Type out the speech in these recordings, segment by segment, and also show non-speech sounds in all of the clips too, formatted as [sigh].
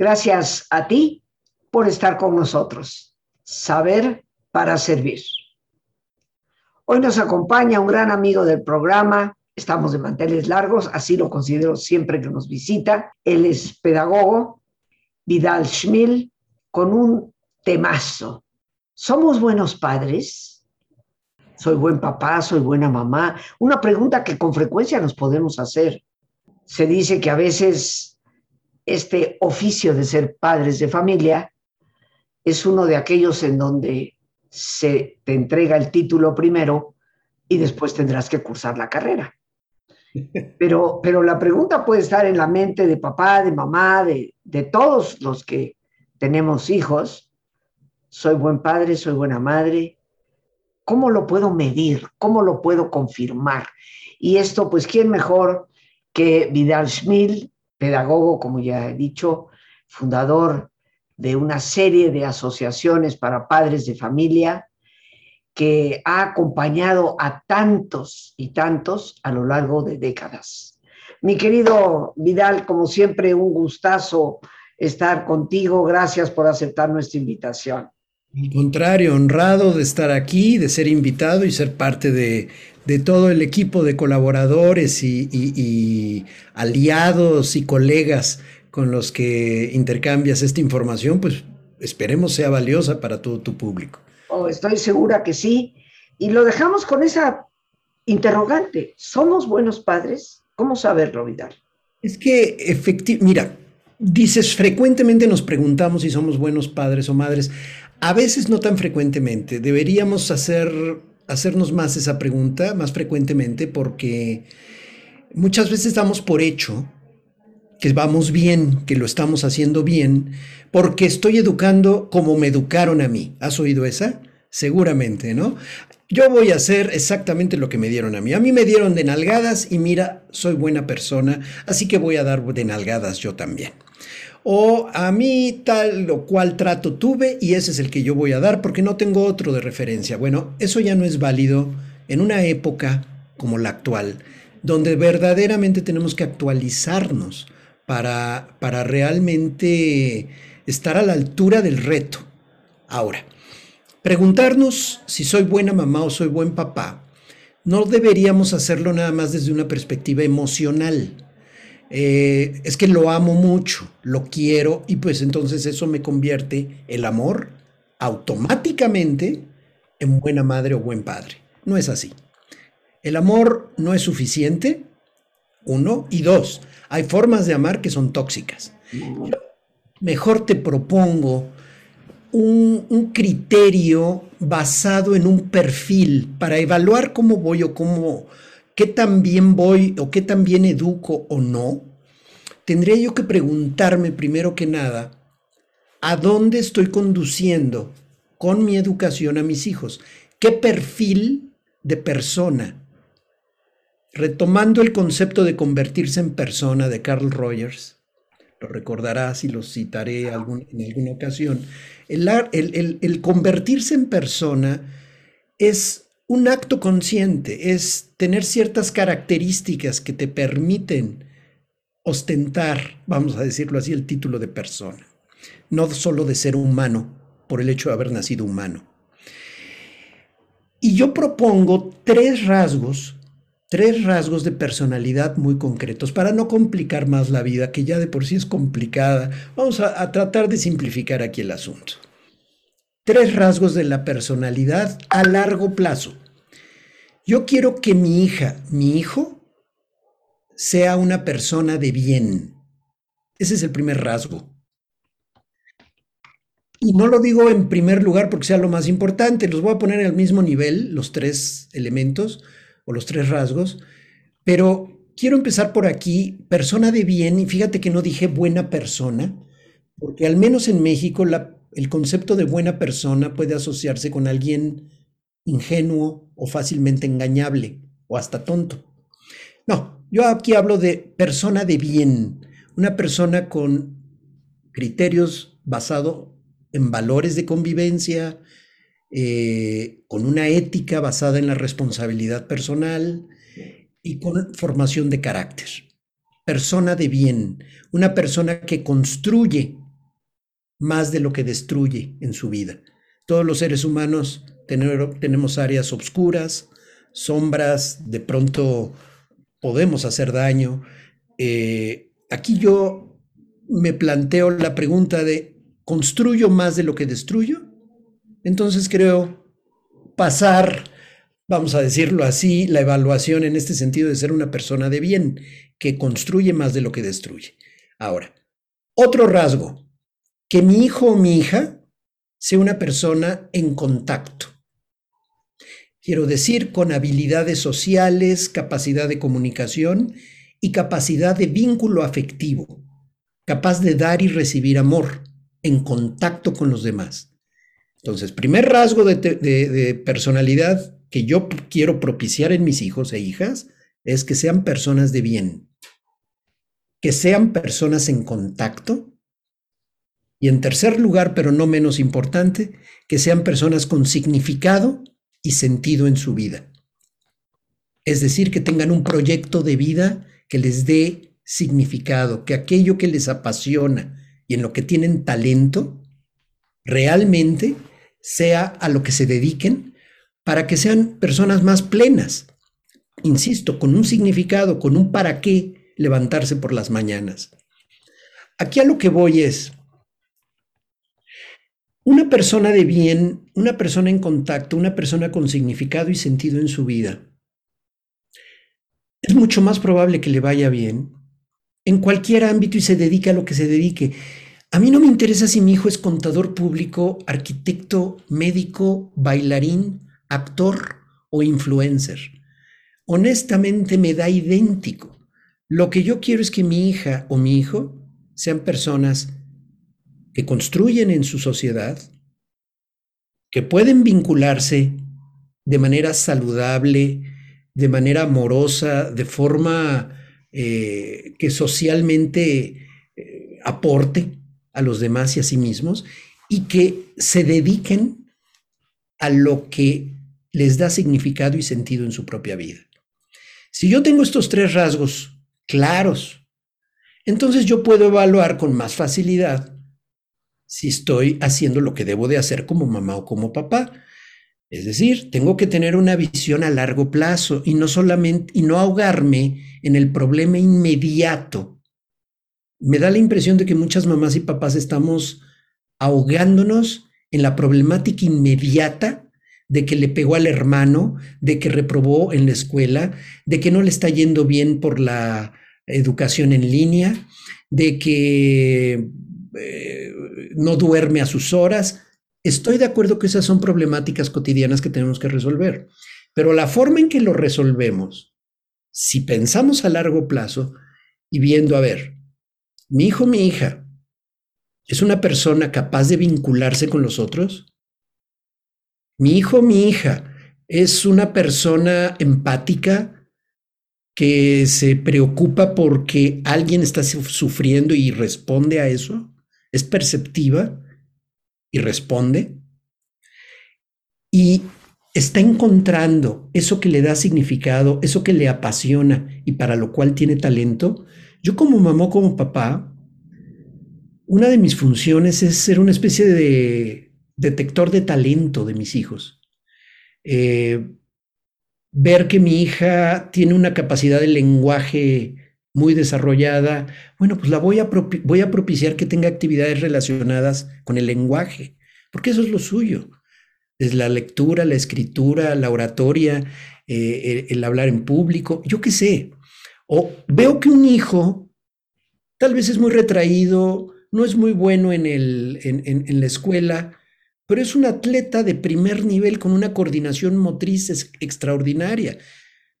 Gracias a ti por estar con nosotros. Saber para servir. Hoy nos acompaña un gran amigo del programa. Estamos de manteles largos, así lo considero siempre que nos visita. Él es pedagogo, Vidal Schmil, con un temazo. ¿Somos buenos padres? ¿Soy buen papá? ¿Soy buena mamá? Una pregunta que con frecuencia nos podemos hacer. Se dice que a veces este oficio de ser padres de familia es uno de aquellos en donde se te entrega el título primero y después tendrás que cursar la carrera. [laughs] Pero, pero la pregunta puede estar en la mente de papá, de mamá, de, de todos los que tenemos hijos. ¿Soy buen padre? ¿Soy buena madre? ¿Cómo lo puedo medir? ¿Cómo lo puedo confirmar? Y esto, pues, ¿quién mejor que Vidal Schmil, pedagogo, como ya he dicho, fundador de una serie de asociaciones para padres de familia, que ha acompañado a tantos y tantos a lo largo de décadas. Mi querido Vidal, como siempre, un gustazo estar contigo. Gracias por aceptar nuestra invitación. Al contrario, honrado de estar aquí, de ser invitado y ser parte de, de todo el equipo de colaboradores y, aliados y colegas con los que intercambias esta información, pues esperemos sea valiosa para todo tu público. Oh, estoy segura que sí. Y lo dejamos con esa interrogante. ¿Somos buenos padres? ¿Cómo saberlo, Vidal? Es que efectivamente, mira, dices, frecuentemente nos preguntamos si somos buenos padres o madres. A veces no tan frecuentemente. Deberíamos hacer hacernos más esa pregunta más frecuentemente porque muchas veces damos por hecho que vamos bien, que lo estamos haciendo bien, porque estoy educando como me educaron a mí. ¿Has oído esa? Seguramente, ¿no? Yo voy a hacer exactamente lo que me dieron a mí. A mí me dieron de nalgadas y mira, soy buena persona, así que voy a dar de nalgadas yo también o a mí tal o cual trato tuve y ese es el que yo voy a dar porque no tengo otro de referencia. Bueno, eso ya no es válido en una época como la actual, donde verdaderamente tenemos que actualizarnos para, para realmente estar a la altura del reto. Ahora, preguntarnos si soy buena mamá o soy buen papá, no deberíamos hacerlo nada más desde una perspectiva emocional eh, es que lo amo mucho, lo quiero y pues entonces eso me convierte el amor automáticamente en buena madre o buen padre. No es así. El amor no es suficiente, uno, y dos, hay formas de amar que son tóxicas. mejor te propongo un, criterio basado en un perfil para evaluar cómo voy o cómo, qué tan bien voy o qué tan bien educo o no, tendría yo que preguntarme primero que nada, ¿a dónde estoy conduciendo con mi educación a mis hijos? ¿Qué perfil de persona? Retomando el concepto de convertirse en persona de Carl Rogers, lo recordarás y lo citaré en alguna ocasión, el, el convertirse en persona es un acto consciente, es tener ciertas características que te permiten ostentar, vamos a decirlo así, el título de persona, no solo de ser humano por el hecho de haber nacido humano. Y yo propongo tres rasgos, tres rasgos de personalidad muy concretos, para no complicar más la vida, que ya de por sí es complicada. Vamos a, tratar de simplificar aquí el asunto tres rasgos de la personalidad a largo plazo. Yo quiero que mi hija, mi hijo, sea una persona de bien. Ese es el primer rasgo. Y no lo digo en primer lugar porque sea lo más importante, los voy a poner al mismo nivel, los tres elementos o los tres rasgos, pero quiero empezar por aquí, persona de bien, y fíjate que no dije buena persona, porque al menos en México el concepto de buena persona puede asociarse con alguien ingenuo o fácilmente engañable o hasta tonto. No, yo aquí hablo de persona de bien, una persona con criterios basados en valores de convivencia, eh, con una ética basada en la responsabilidad personal y con formación de carácter. Persona de bien, una persona que construye más de lo que destruye en su vida. Todos los seres humanos tenemos áreas oscuras, sombras, de pronto podemos hacer daño. Eh, aquí yo me planteo la pregunta de, ¿construyo más de lo que destruyo? Entonces creo pasar, vamos a decirlo así, la evaluación en este sentido de ser una persona de bien, que construye más de lo que destruye. Ahora, otro rasgo, que mi hijo o mi hija sea una persona en contacto. Quiero decir, con habilidades sociales, capacidad de comunicación y capacidad de vínculo afectivo, capaz de dar y recibir amor en contacto con los demás. Entonces, primer rasgo de, personalidad que yo quiero propiciar en mis hijos e hijas es que sean personas de bien, que sean personas en contacto. Y en tercer lugar, pero no menos importante, que sean personas con significado y sentido en su vida. Es decir, que tengan un proyecto de vida que les dé significado, que aquello que les apasiona y en lo que tienen talento, realmente sea a lo que se dediquen para que sean personas más plenas. Insisto, con un significado, con un para qué levantarse por las mañanas. Aquí a lo que voy es, una persona de bien, una persona en contacto, una persona con significado y sentido en su vida, es mucho más probable que le vaya bien en cualquier ámbito y se dedique a lo que se dedique. A mí no me interesa si mi hijo es contador público, arquitecto, médico, bailarín, actor o influencer. Honestamente me da idéntico. Lo que yo quiero es que mi hija o mi hijo sean personas que construyen en su sociedad, que pueden vincularse de manera saludable, de manera amorosa, de forma eh, que socialmente eh, aporte a los demás y a sí mismos y que se dediquen a lo que les da significado y sentido en su propia vida. Si yo tengo estos tres rasgos claros, entonces yo puedo evaluar con más facilidad si estoy haciendo lo que debo de hacer como mamá o como papá. Es decir, tengo que tener una visión a largo plazo y no solamente y no ahogarme en el problema inmediato me da la impresión de que muchas mamás y papás estamos ahogándonos en la problemática inmediata de que le pegó al hermano, de que reprobó en la escuela, de que no le está yendo bien por la educación en línea, de que eh, no duerme a sus horas. Estoy de acuerdo que esas son problemáticas cotidianas que tenemos que resolver, pero la forma en que lo resolvemos, si pensamos a largo plazo y viendo, a ver, mi hijo, mi hija, es una persona capaz de vincularse con los otros. Mi hijo, mi hija, es una persona empática que se preocupa porque alguien está sufriendo y responde a eso. Es perceptiva y responde. Y está encontrando eso que le da significado, eso que le apasiona y para lo cual tiene talento yo como mamá, como papá, una de mis funciones es ser una especie de detector de talento de mis hijos. Eh, ver que mi hija tiene una capacidad de lenguaje muy desarrollada, bueno, pues la voy a, propiciar que tenga actividades relacionadas con el lenguaje, porque eso es lo suyo. Es la lectura, la escritura, la oratoria, eh, el hablar en público, yo qué sé. O veo que un hijo tal vez es muy retraído, no es muy bueno en, el, en, la escuela, pero es un atleta de primer nivel con una coordinación motriz extraordinaria.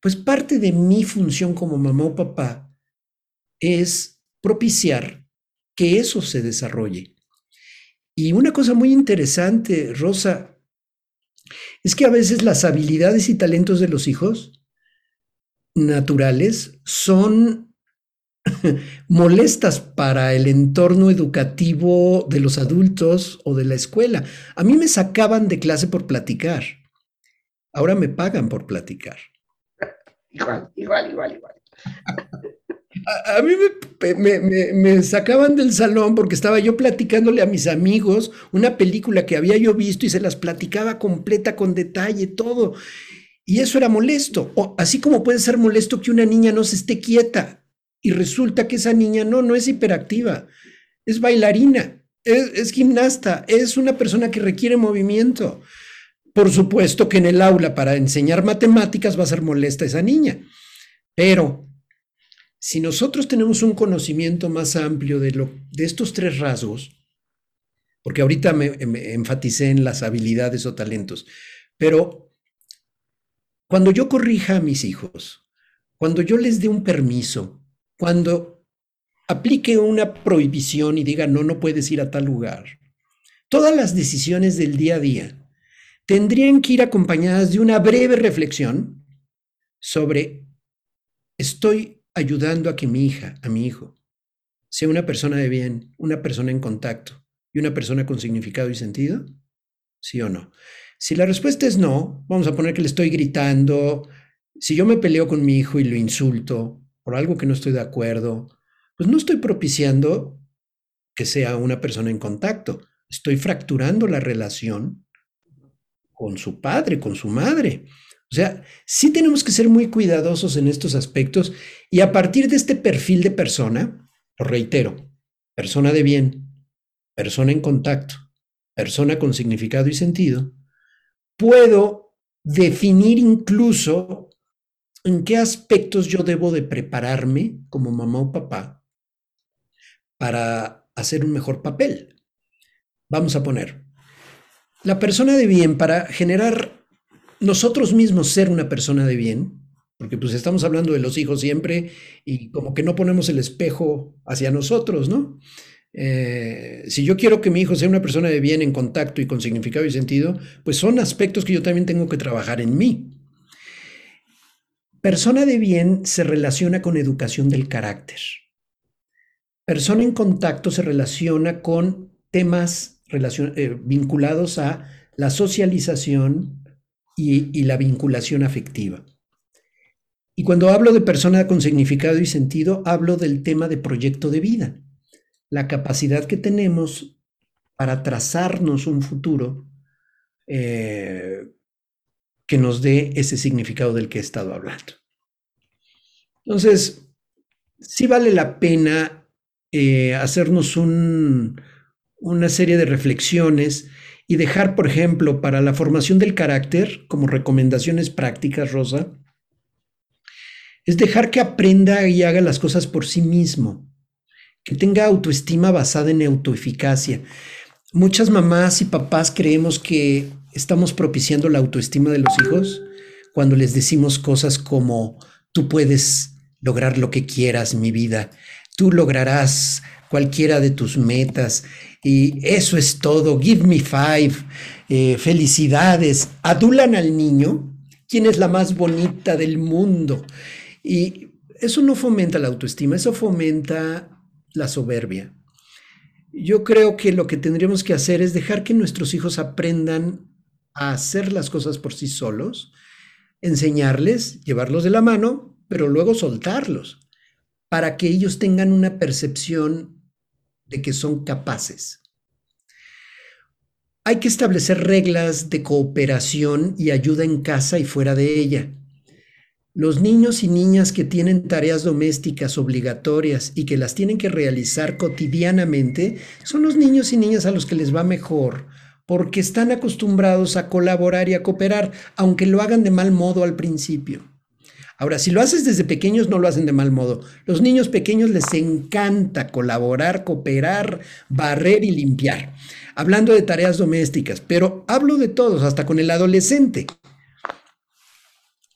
Pues parte de mi función como mamá o papá es propiciar que eso se desarrolle. Y una cosa muy interesante, Rosa, es que a veces las habilidades y talentos de los hijos naturales son [laughs] molestas para el entorno educativo de los adultos o de la escuela. A mí me sacaban de clase por platicar. Ahora me pagan por platicar. [laughs] Igual, igual, igual, igual. a, mí me, sacaban del salón porque estaba yo platicándole a mis amigos una película que había yo visto y se las platicaba completa, con detalle, todo. Y eso era molesto. O, así como puede ser molesto que una niña no se esté quieta y resulta que esa niña no, no es hiperactiva, es bailarina, es, gimnasta, es una persona que requiere movimiento. Por supuesto que en el aula para enseñar matemáticas va a ser molesta esa niña, pero si nosotros tenemos un conocimiento más amplio de, lo, de estos tres rasgos, porque ahorita me, me enfaticé en las habilidades o talentos, pero cuando yo corrija a mis hijos, cuando yo les dé un permiso, cuando aplique una prohibición y diga, no, no puedes ir a tal lugar, todas las decisiones del día a día tendrían que ir acompañadas de una breve reflexión sobre, estoy ayudando a que mi hija, a mi hijo, sea una persona de bien, una persona en contacto y una persona con significado y sentido? ¿Sí o no? Si la respuesta es no, vamos a poner que le estoy gritando, si yo me peleo con mi hijo y lo insulto por algo que no estoy de acuerdo, pues no estoy propiciando que sea una persona en contacto, estoy fracturando la relación con su padre, con su madre. O sea, sí tenemos que ser muy cuidadosos en estos aspectos y a partir de este perfil de persona, lo reitero, persona de bien, persona en contacto, persona con significado y sentido, puedo definir incluso en qué aspectos yo debo de prepararme como mamá o papá para hacer un mejor papel. Vamos a poner, la persona de bien, para generar nosotros mismos ser una persona de bien, porque pues estamos hablando de los hijos siempre y como que no ponemos el espejo hacia nosotros, ¿no? Eh, si yo quiero que mi hijo sea una persona de bien en contacto y con significado y sentido, pues son aspectos que yo también tengo que trabajar en mí. Persona de bien se relaciona con educación del carácter. Persona en contacto se relaciona con temas eh, vinculados a la socialización y, y la vinculación afectiva. Y cuando hablo de persona con significado y sentido, hablo del tema de proyecto de vida, la capacidad que tenemos para trazarnos un futuro eh, que nos dé ese significado del que he estado hablando. Entonces, sí vale la pena eh, hacernos un, una serie de reflexiones y dejar, por ejemplo, para la formación del carácter, como recomendaciones prácticas, Rosa, es dejar que aprenda y haga las cosas por sí mismo, que tenga autoestima basada en autoeficacia. Muchas mamás y papás creemos que estamos propiciando la autoestima de los hijos cuando les decimos cosas como, tú puedes lograr lo que quieras, mi vida, tú lograrás cualquiera de tus metas. Y eso es todo, give me five, eh, felicidades, adulan al niño, quien es la más bonita del mundo. Y eso no fomenta la autoestima, eso fomenta la soberbia. Yo creo que lo que tendríamos que hacer es dejar que nuestros hijos aprendan a hacer las cosas por sí solos, enseñarles, llevarlos de la mano, pero luego soltarlos, para que ellos tengan una percepción de que son capaces. Hay que establecer reglas de cooperación y ayuda en casa y fuera de ella. Los niños y niñas que tienen tareas domésticas obligatorias y que las tienen que realizar cotidianamente son los niños y niñas a los que les va mejor porque están acostumbrados a colaborar y a cooperar, aunque lo hagan de mal modo al principio. Ahora, si lo haces desde pequeños, no lo hacen de mal modo. Los niños pequeños les encanta colaborar, cooperar, barrer y limpiar. Hablando de tareas domésticas, pero hablo de todos, hasta con el adolescente.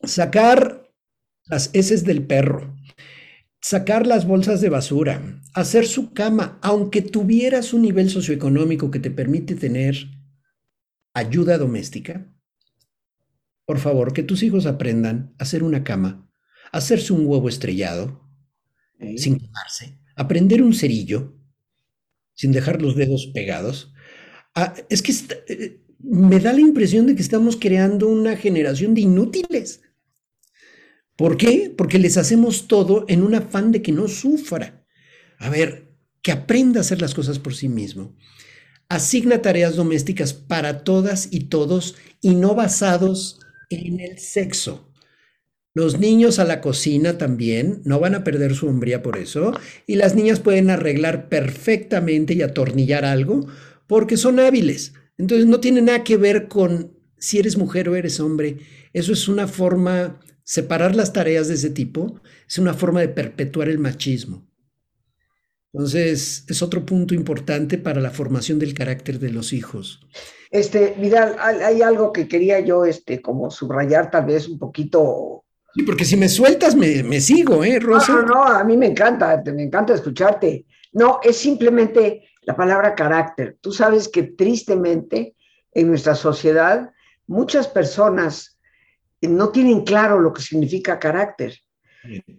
Sacar las heces del perro, sacar las bolsas de basura, hacer su cama, aunque tuvieras un nivel socioeconómico que te permite tener ayuda doméstica, por favor, que tus hijos aprendan a hacer una cama, hacerse un huevo estrellado, sin quemarse, aprender un cerillo, sin dejar los dedos pegados. Ah, es que eh, me da la impresión de que estamos creando una generación de inútiles. ¿Por qué? Porque les hacemos todo en un afán de que no sufra. A ver, que aprenda a hacer las cosas por sí mismo. Asigna tareas domésticas para todas y todos y no basados en el sexo. Los niños a la cocina también no van a perder su hombría por eso y las niñas pueden arreglar perfectamente y atornillar algo porque son hábiles. Entonces no tiene nada que ver con si eres mujer o eres hombre. Eso es una forma, separar las tareas de ese tipo, es una forma de perpetuar el machismo. Entonces, es otro punto importante para la formación del carácter de los hijos. Este, Vidal, hay algo que quería yo, este, como subrayar tal vez un poquito. Sí, porque si me sueltas, me, sigo, ¿eh, Rosa? No, no, no, a mí me encanta, me encanta escucharte. No, es simplemente la palabra carácter. Tú sabes que tristemente en nuestra sociedad muchas personas no tienen claro lo que significa carácter.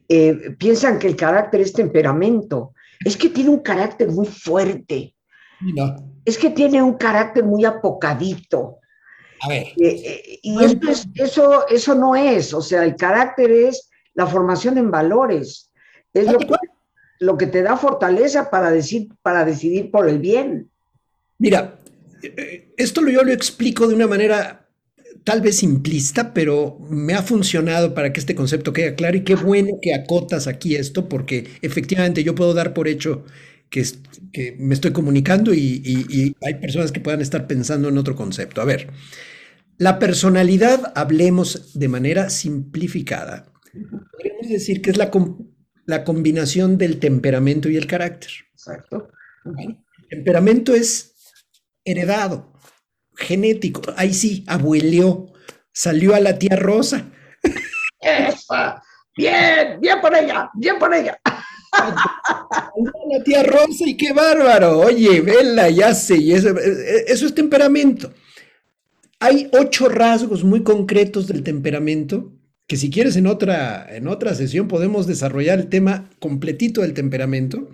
Eh, piensan que el carácter es temperamento es que tiene un carácter muy fuerte. Es que tiene un carácter muy apocadito. A ver. Eh, eh, y eso, eso, no es, o sea, el carácter es la formación en valores. Es lo que, lo que te da fortaleza para, decir, para decidir por el bien. Mira, eh, esto yo lo explico de una manera tal vez simplista, pero me ha funcionado para que este concepto quede claro y qué bueno que acotas aquí esto, porque efectivamente yo puedo dar por hecho que, que me estoy comunicando y, hay personas que puedan estar pensando en otro concepto. A ver, la personalidad, hablemos de manera simplificada. Podríamos decir que es la, la combinación del temperamento y el carácter. Exacto. el temperamento es heredado genético. Ahí sí, abueleó, salió a la tía Rosa. Esa. Bien, bien por ella, bien por ella. La tía Rosa y qué bárbaro. Oye, vela, ya sé, eso, eso es temperamento. Hay ocho rasgos muy concretos del temperamento que si quieres en otra, en otra sesión podemos desarrollar el tema completito del temperamento.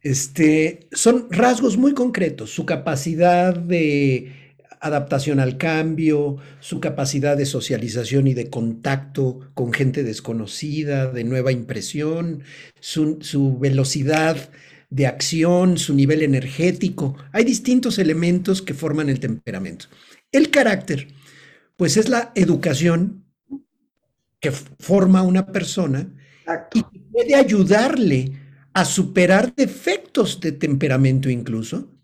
Este, son rasgos muy concretos, su capacidad de adaptación al cambio, su capacidad de socialización y de contacto con gente desconocida, de nueva impresión, su, velocidad de acción, su nivel energético. Hay distintos elementos que forman el temperamento. El carácter, pues es la educación que forma una persona y puede ayudarle a superar defectos de temperamento incluso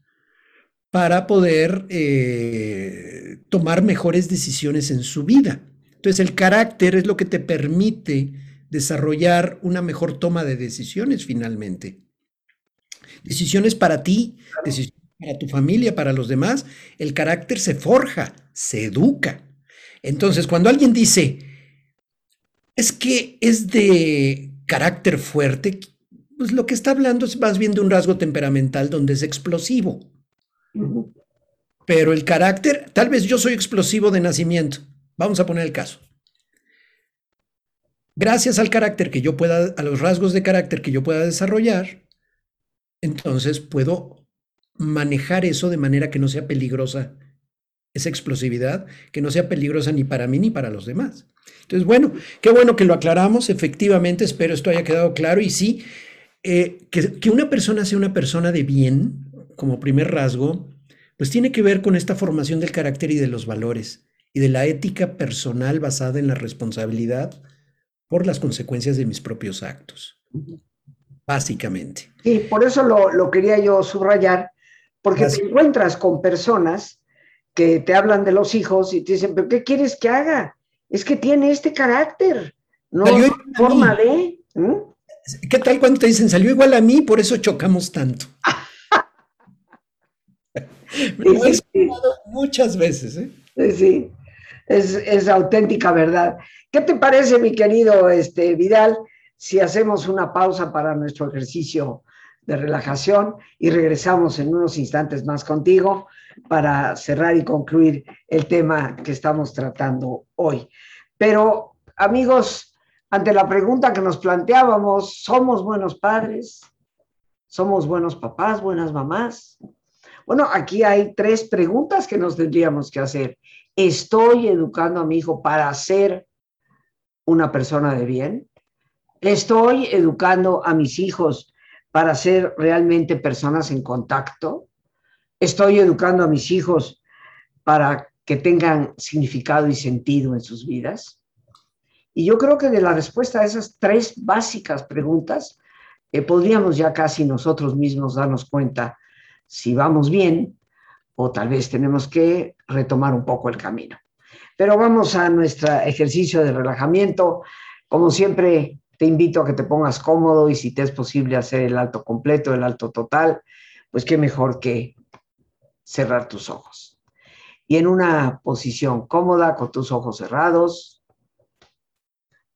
para poder eh, tomar mejores decisiones en su vida. Entonces el carácter es lo que te permite desarrollar una mejor toma de decisiones finalmente. Decisiones para ti, decisiones para tu familia, para los demás. El carácter se forja, se educa. Entonces cuando alguien dice, es que es de carácter fuerte, pues lo que está hablando es más bien de un rasgo temperamental donde es explosivo. Pero el carácter, tal vez yo soy explosivo de nacimiento. Vamos a poner el caso. Gracias al carácter que yo pueda, a los rasgos de carácter que yo pueda desarrollar, entonces puedo manejar eso de manera que no sea peligrosa, esa explosividad, que no sea peligrosa ni para mí ni para los demás. Entonces, bueno, qué bueno que lo aclaramos, efectivamente, espero esto haya quedado claro y sí, eh, que, que una persona sea una persona de bien, como primer rasgo, pues tiene que ver con esta formación del carácter y de los valores y de la ética personal basada en la responsabilidad por las consecuencias de mis propios actos. Básicamente. Sí, por eso lo, quería yo subrayar, porque te encuentras con personas que te hablan de los hijos y te dicen, pero ¿qué quieres que haga? Es que tiene este carácter, no forma de... ¿Qué tal cuando te dicen, salió igual a mí, por eso chocamos tanto? [laughs] [laughs] muchas veces. ¿eh? Sí, es, auténtica verdad. ¿Qué te parece, mi querido este, Vidal, si hacemos una pausa para nuestro ejercicio de relajación y regresamos en unos instantes más contigo para cerrar y concluir el tema que estamos tratando hoy? Pero, amigos, ante la pregunta que nos planteábamos, ¿somos buenos padres? ¿Somos buenos papás, buenas mamás? Bueno, aquí hay tres preguntas que nos tendríamos que hacer. ¿Estoy educando a mi hijo para ser una persona de bien? ¿Estoy educando a mis hijos para ser realmente personas en contacto? ¿Estoy educando a mis hijos para que tengan significado y sentido en sus vidas? Y yo creo que de la respuesta a esas tres básicas preguntas, eh, podríamos ya casi nosotros mismos darnos cuenta si vamos bien o tal vez tenemos que retomar un poco el camino. Pero vamos a nuestro ejercicio de relajamiento. Como siempre, te invito a que te pongas cómodo y si te es posible hacer el alto completo, el alto total, pues qué mejor que cerrar tus ojos. Y en una posición cómoda, con tus ojos cerrados,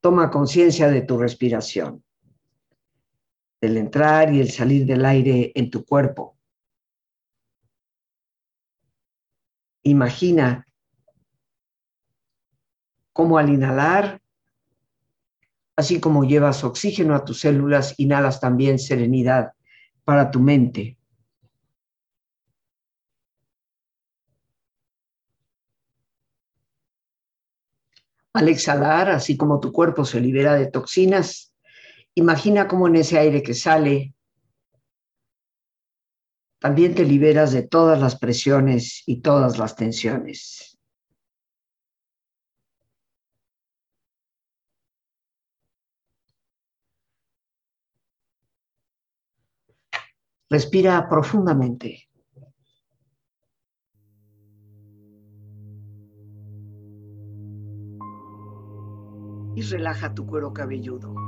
toma conciencia de tu respiración, del entrar y el salir del aire en tu cuerpo. Imagina cómo al inhalar, así como llevas oxígeno a tus células, inhalas también serenidad para tu mente. Al exhalar, así como tu cuerpo se libera de toxinas, imagina cómo en ese aire que sale, también te liberas de todas las presiones y todas las tensiones. Respira profundamente. y relaja tu cuero cabelludo.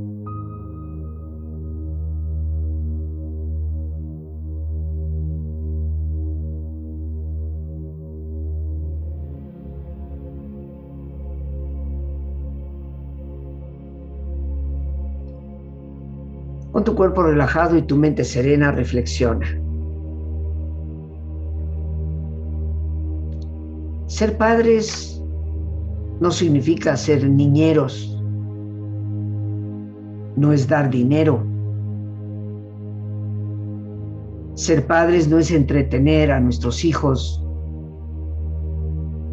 Con tu cuerpo relajado y tu mente serena, reflexiona. Ser padres no significa ser niñeros, no es dar dinero. Ser padres no es entretener a nuestros hijos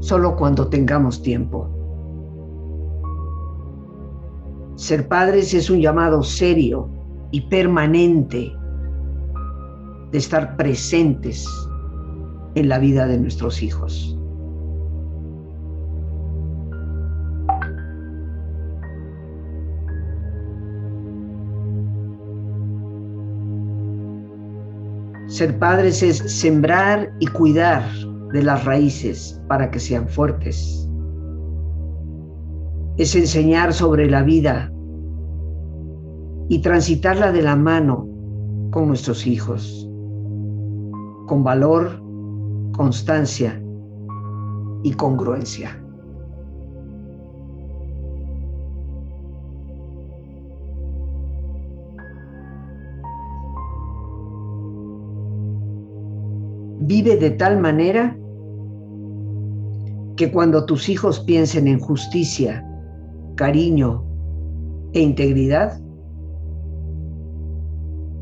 solo cuando tengamos tiempo. Ser padres es un llamado serio y permanente de estar presentes en la vida de nuestros hijos. Ser padres es sembrar y cuidar de las raíces para que sean fuertes. Es enseñar sobre la vida y transitarla de la mano con nuestros hijos, con valor, constancia y congruencia. Vive de tal manera que cuando tus hijos piensen en justicia, cariño e integridad,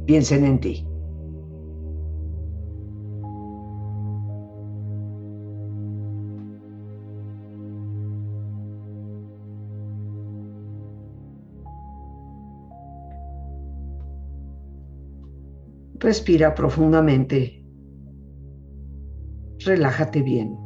piensen en ti. Respira profundamente. Relájate bien.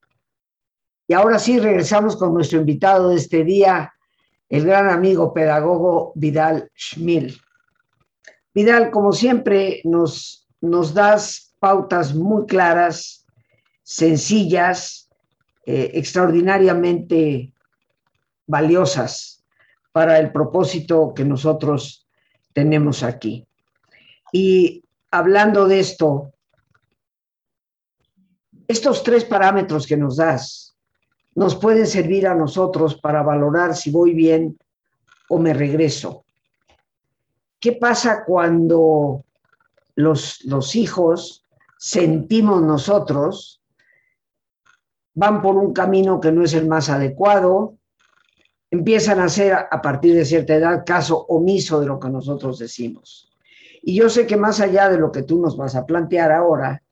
Y ahora sí, regresamos con nuestro invitado de este día, el gran amigo pedagogo Vidal Schmil. Vidal, como siempre, nos, nos das pautas muy claras, sencillas, eh, extraordinariamente valiosas para el propósito que nosotros tenemos aquí. Y hablando de esto, estos tres parámetros que nos das, nos pueden servir a nosotros para valorar si voy bien o me regreso. ¿Qué pasa cuando los, los hijos sentimos nosotros, van por un camino que no es el más adecuado, empiezan a hacer a partir de cierta edad caso omiso de lo que nosotros decimos. Y yo sé que más allá de lo que tú nos vas a plantear ahora,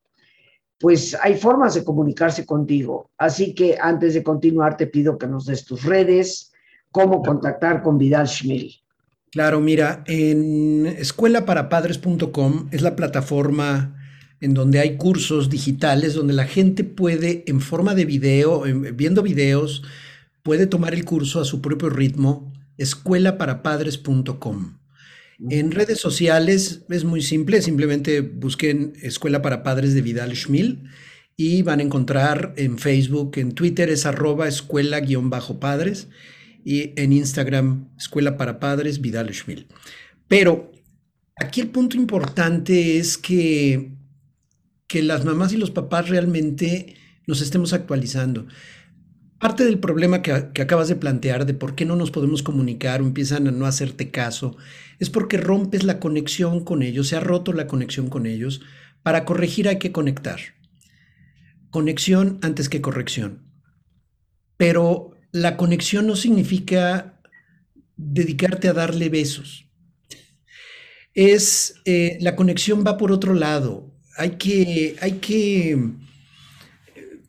pues hay formas de comunicarse contigo. Así que antes de continuar, te pido que nos des tus redes, cómo contactar con Vidal Schmil. Claro, mira, en escuelaparapadres.com es la plataforma en donde hay cursos digitales donde la gente puede en forma de video, viendo videos, puede tomar el curso a su propio ritmo, escuelaparapadres.com. En redes sociales es muy simple, simplemente busquen Escuela para Padres de Vidal Schmil y van a encontrar en Facebook, en Twitter es arroba escuela-padres y en Instagram Escuela para Padres Vidal Schmil. Pero aquí el punto importante es que, que las mamás y los papás realmente nos estemos actualizando. Parte del problema que, acabas de plantear de por qué no nos podemos comunicar o empiezan a no hacerte caso es porque rompes la conexión con ellos, se ha roto la conexión con ellos. Para corregir hay que conectar. Conexión antes que corrección. Pero la conexión no significa dedicarte a darle besos. Es eh, la conexión va por otro lado. Hay que, hay que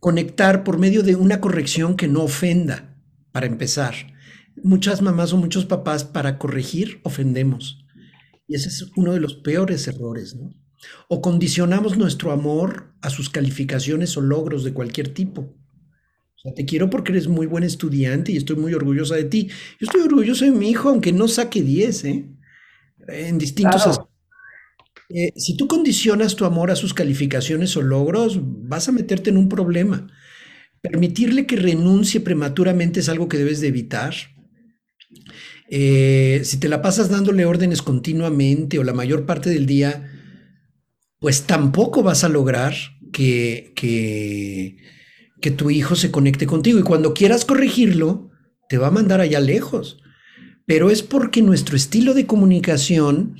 conectar por medio de una corrección que no ofenda, para empezar. Muchas mamás o muchos papás para corregir ofendemos. Y ese es uno de los peores errores, ¿no? O condicionamos nuestro amor a sus calificaciones o logros de cualquier tipo. O sea, te quiero porque eres muy buen estudiante y estoy muy orgullosa de ti. Yo estoy orgulloso de mi hijo, aunque no saque 10, ¿eh? En distintos eh, si tú condicionas tu amor a sus calificaciones o logros, vas a meterte en un problema. Permitirle que renuncie prematuramente es algo que debes de evitar. Eh, si te la pasas dándole órdenes continuamente o la mayor parte del día, pues tampoco vas a lograr que, que, que tu hijo se conecte contigo. Y cuando quieras corregirlo, te va a mandar allá lejos. Pero es porque nuestro estilo de comunicación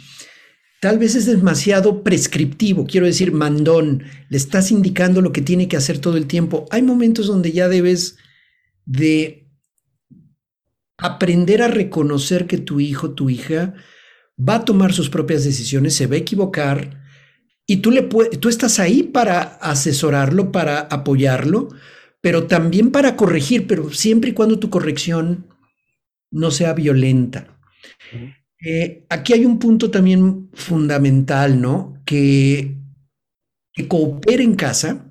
Tal vez es demasiado prescriptivo, quiero decir, mandón, le estás indicando lo que tiene que hacer todo el tiempo. Hay momentos donde ya debes de aprender a reconocer que tu hijo, tu hija, va a tomar sus propias decisiones, se va a equivocar y tú, le tú estás ahí para asesorarlo, para apoyarlo, pero también para corregir, pero siempre y cuando tu corrección no sea violenta. Eh, aquí hay un punto también fundamental, ¿no? Que, coopere en casa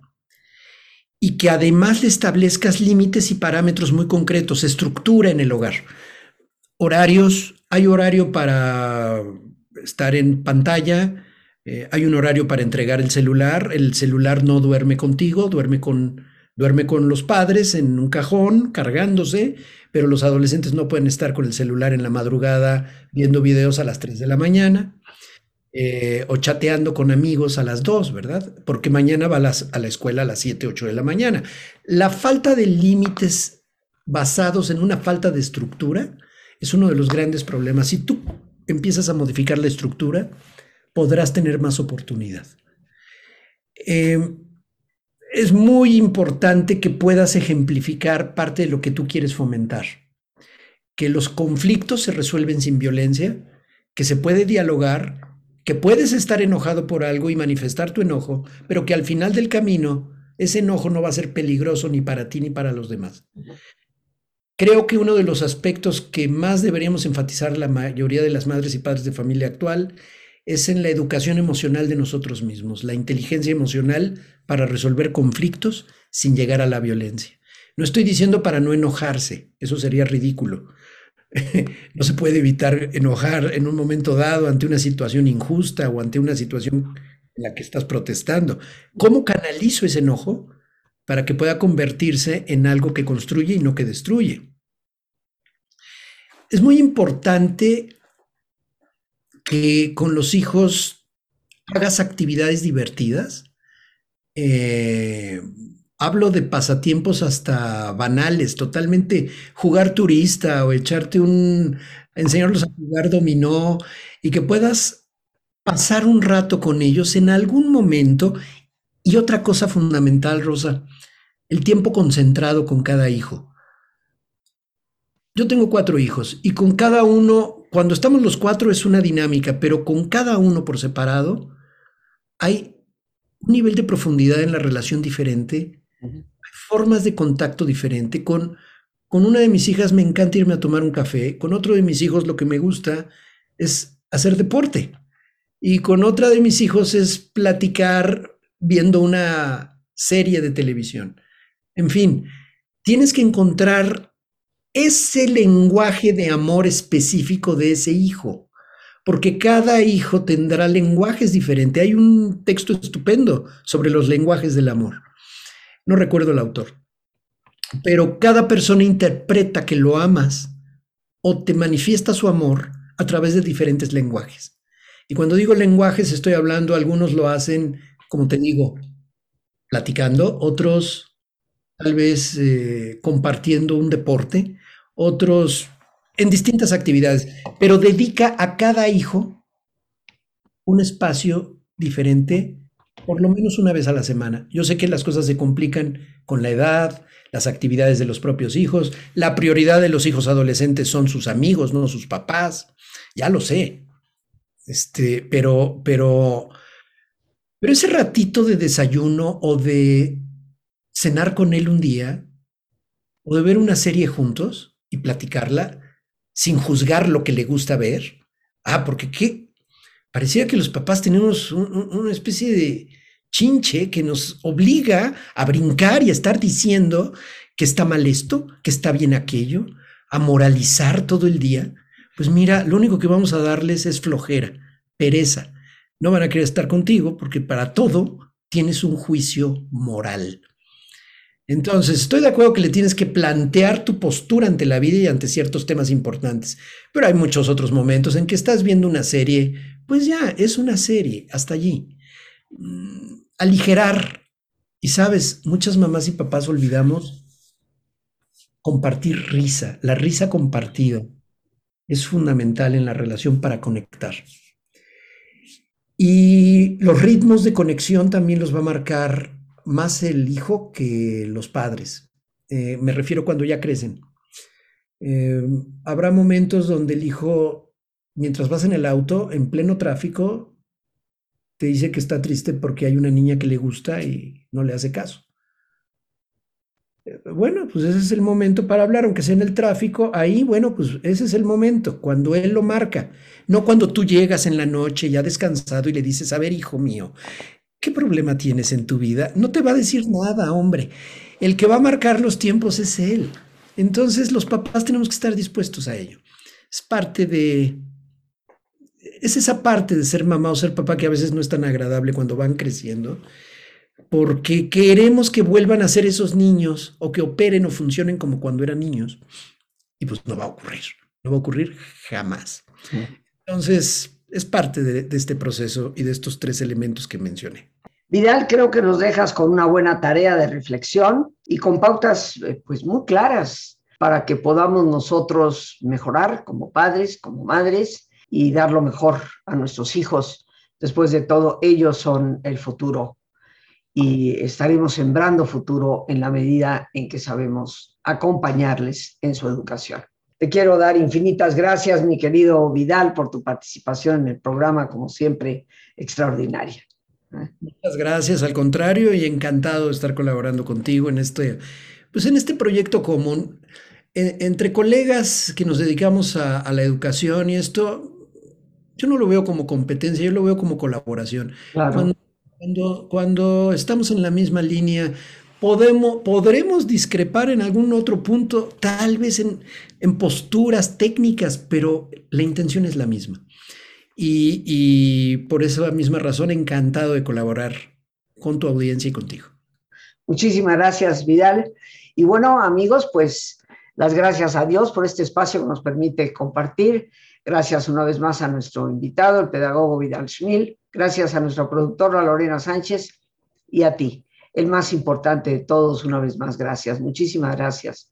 y que además le establezcas límites y parámetros muy concretos, estructura en el hogar. Horarios, hay horario para estar en pantalla, eh, hay un horario para entregar el celular, el celular no duerme contigo, duerme con, duerme con los padres en un cajón cargándose pero los adolescentes no pueden estar con el celular en la madrugada viendo videos a las 3 de la mañana eh, o chateando con amigos a las 2, ¿verdad? Porque mañana va a, la escuela a las 7, 8 de la mañana. La falta de límites basados en una falta de estructura es uno de los grandes problemas. Si tú empiezas a modificar la estructura, podrás tener más oportunidad. Eh, es muy importante que puedas ejemplificar parte de lo que tú quieres fomentar. Que los conflictos se resuelven sin violencia, que se puede dialogar, que puedes estar enojado por algo y manifestar tu enojo, pero que al final del camino ese enojo no va a ser peligroso ni para ti ni para los demás. Creo que uno de los aspectos que más deberíamos enfatizar la mayoría de las madres y padres de familia actual es en la educación emocional de nosotros mismos, la inteligencia emocional para resolver conflictos sin llegar a la violencia. No estoy diciendo para no enojarse, eso sería ridículo. [laughs] no se puede evitar enojar en un momento dado ante una situación injusta o ante una situación en la que estás protestando. ¿Cómo canalizo ese enojo para que pueda convertirse en algo que construye y no que destruye? Es muy importante que con los hijos hagas actividades divertidas. Eh, hablo de pasatiempos hasta banales, totalmente jugar turista o echarte un, enseñarlos a jugar dominó y que puedas pasar un rato con ellos en algún momento Y otra cosa fundamental, Rosa, el tiempo concentrado con cada hijo. Yo tengo cuatro hijos y con cada uno, cuando estamos los cuatro es una dinámica, pero con cada uno por separado hay un nivel de profundidad en la relación diferente, hay formas de contacto diferente. Con, con una de mis hijas me encanta irme a tomar un café, con otro de mis hijos lo que me gusta es hacer deporte y con otra de mis hijos es platicar viendo una serie de televisión. En fin, tienes que encontrar ese lenguaje de amor específico de ese hijo, porque cada hijo tendrá lenguajes diferentes. Hay un texto estupendo sobre los lenguajes del amor. No recuerdo el autor, pero cada persona interpreta que lo amas o te manifiesta su amor a través de diferentes lenguajes. Y cuando digo lenguajes, estoy hablando, algunos lo hacen, como te digo, platicando, otros tal vez eh, compartiendo un deporte, otros en distintas actividades, pero dedica a cada hijo un espacio diferente, por lo menos una vez a la semana. Yo sé que las cosas se complican con la edad, las actividades de los propios hijos, la prioridad de los hijos adolescentes son sus amigos, no sus papás, ya lo sé. Este, pero, pero, pero ese ratito de desayuno o de cenar con él un día, o de ver una serie juntos y platicarla sin juzgar lo que le gusta ver. Ah, porque qué, parecía que los papás tenemos una especie de chinche que nos obliga a brincar y a estar diciendo que está mal esto, que está bien aquello, a moralizar todo el día pues mira, lo único que vamos a darles es flojera, pereza. No van a querer estar contigo porque para todo tienes un juicio moral. Entonces, estoy de acuerdo que le tienes que plantear tu postura ante la vida y ante ciertos temas importantes, pero hay muchos otros momentos en que estás viendo una serie, pues ya, es una serie, hasta allí. Mm, aligerar. Y sabes, muchas mamás y papás olvidamos compartir risa, la risa compartida es fundamental en la relación para conectar. Y los ritmos de conexión también los va a marcar más el hijo que los padres. Eh, me refiero cuando ya crecen. Eh, habrá momentos donde el hijo, mientras vas en el auto, en pleno tráfico, te dice que está triste porque hay una niña que le gusta y no le hace caso. Bueno, pues ese es el momento para hablar, aunque sea en el tráfico, ahí, bueno, pues ese es el momento, cuando él lo marca, no cuando tú llegas en la noche ya descansado y le dices, a ver, hijo mío, ¿qué problema tienes en tu vida? No te va a decir nada, hombre. El que va a marcar los tiempos es él. Entonces los papás tenemos que estar dispuestos a ello. Es parte de... Es esa parte de ser mamá o ser papá que a veces no es tan agradable cuando van creciendo porque queremos que vuelvan a ser esos niños o que operen o funcionen como cuando eran niños. Y pues no va a ocurrir, no va a ocurrir jamás. Entonces, es parte de, este proceso y de estos tres elementos que mencioné. Vidal, creo que nos dejas con una buena tarea de reflexión y con pautas eh, pues muy claras para que podamos nosotros mejorar como padres, como madres y dar lo mejor a nuestros hijos. Después de todo, ellos son el futuro y estaremos sembrando futuro en la medida en que sabemos acompañarles en su educación. Te quiero dar infinitas gracias, mi querido Vidal, por tu participación en el programa, como siempre, extraordinaria. Muchas gracias, al contrario, y encantado de estar colaborando contigo en este, pues en este proyecto común. entre colegas que nos dedicamos a, a, la educación y esto, yo no lo veo como competencia, yo lo veo como colaboración. Claro. Cuando cuando, cuando estamos en la misma línea, podemos, podremos discrepar en algún otro punto, tal vez en, en posturas técnicas, pero la intención es la misma. Y, por esa misma razón, encantado de colaborar con tu audiencia y contigo. Muchísimas gracias, Vidal. Y bueno, amigos, pues las gracias a Dios por este espacio que nos permite compartir. Gracias una vez más a nuestro invitado, el pedagogo Vidal Schmil. Gracias a nuestra productora Lorena Sánchez y a ti, el más importante de todos, una vez más, gracias. Muchísimas gracias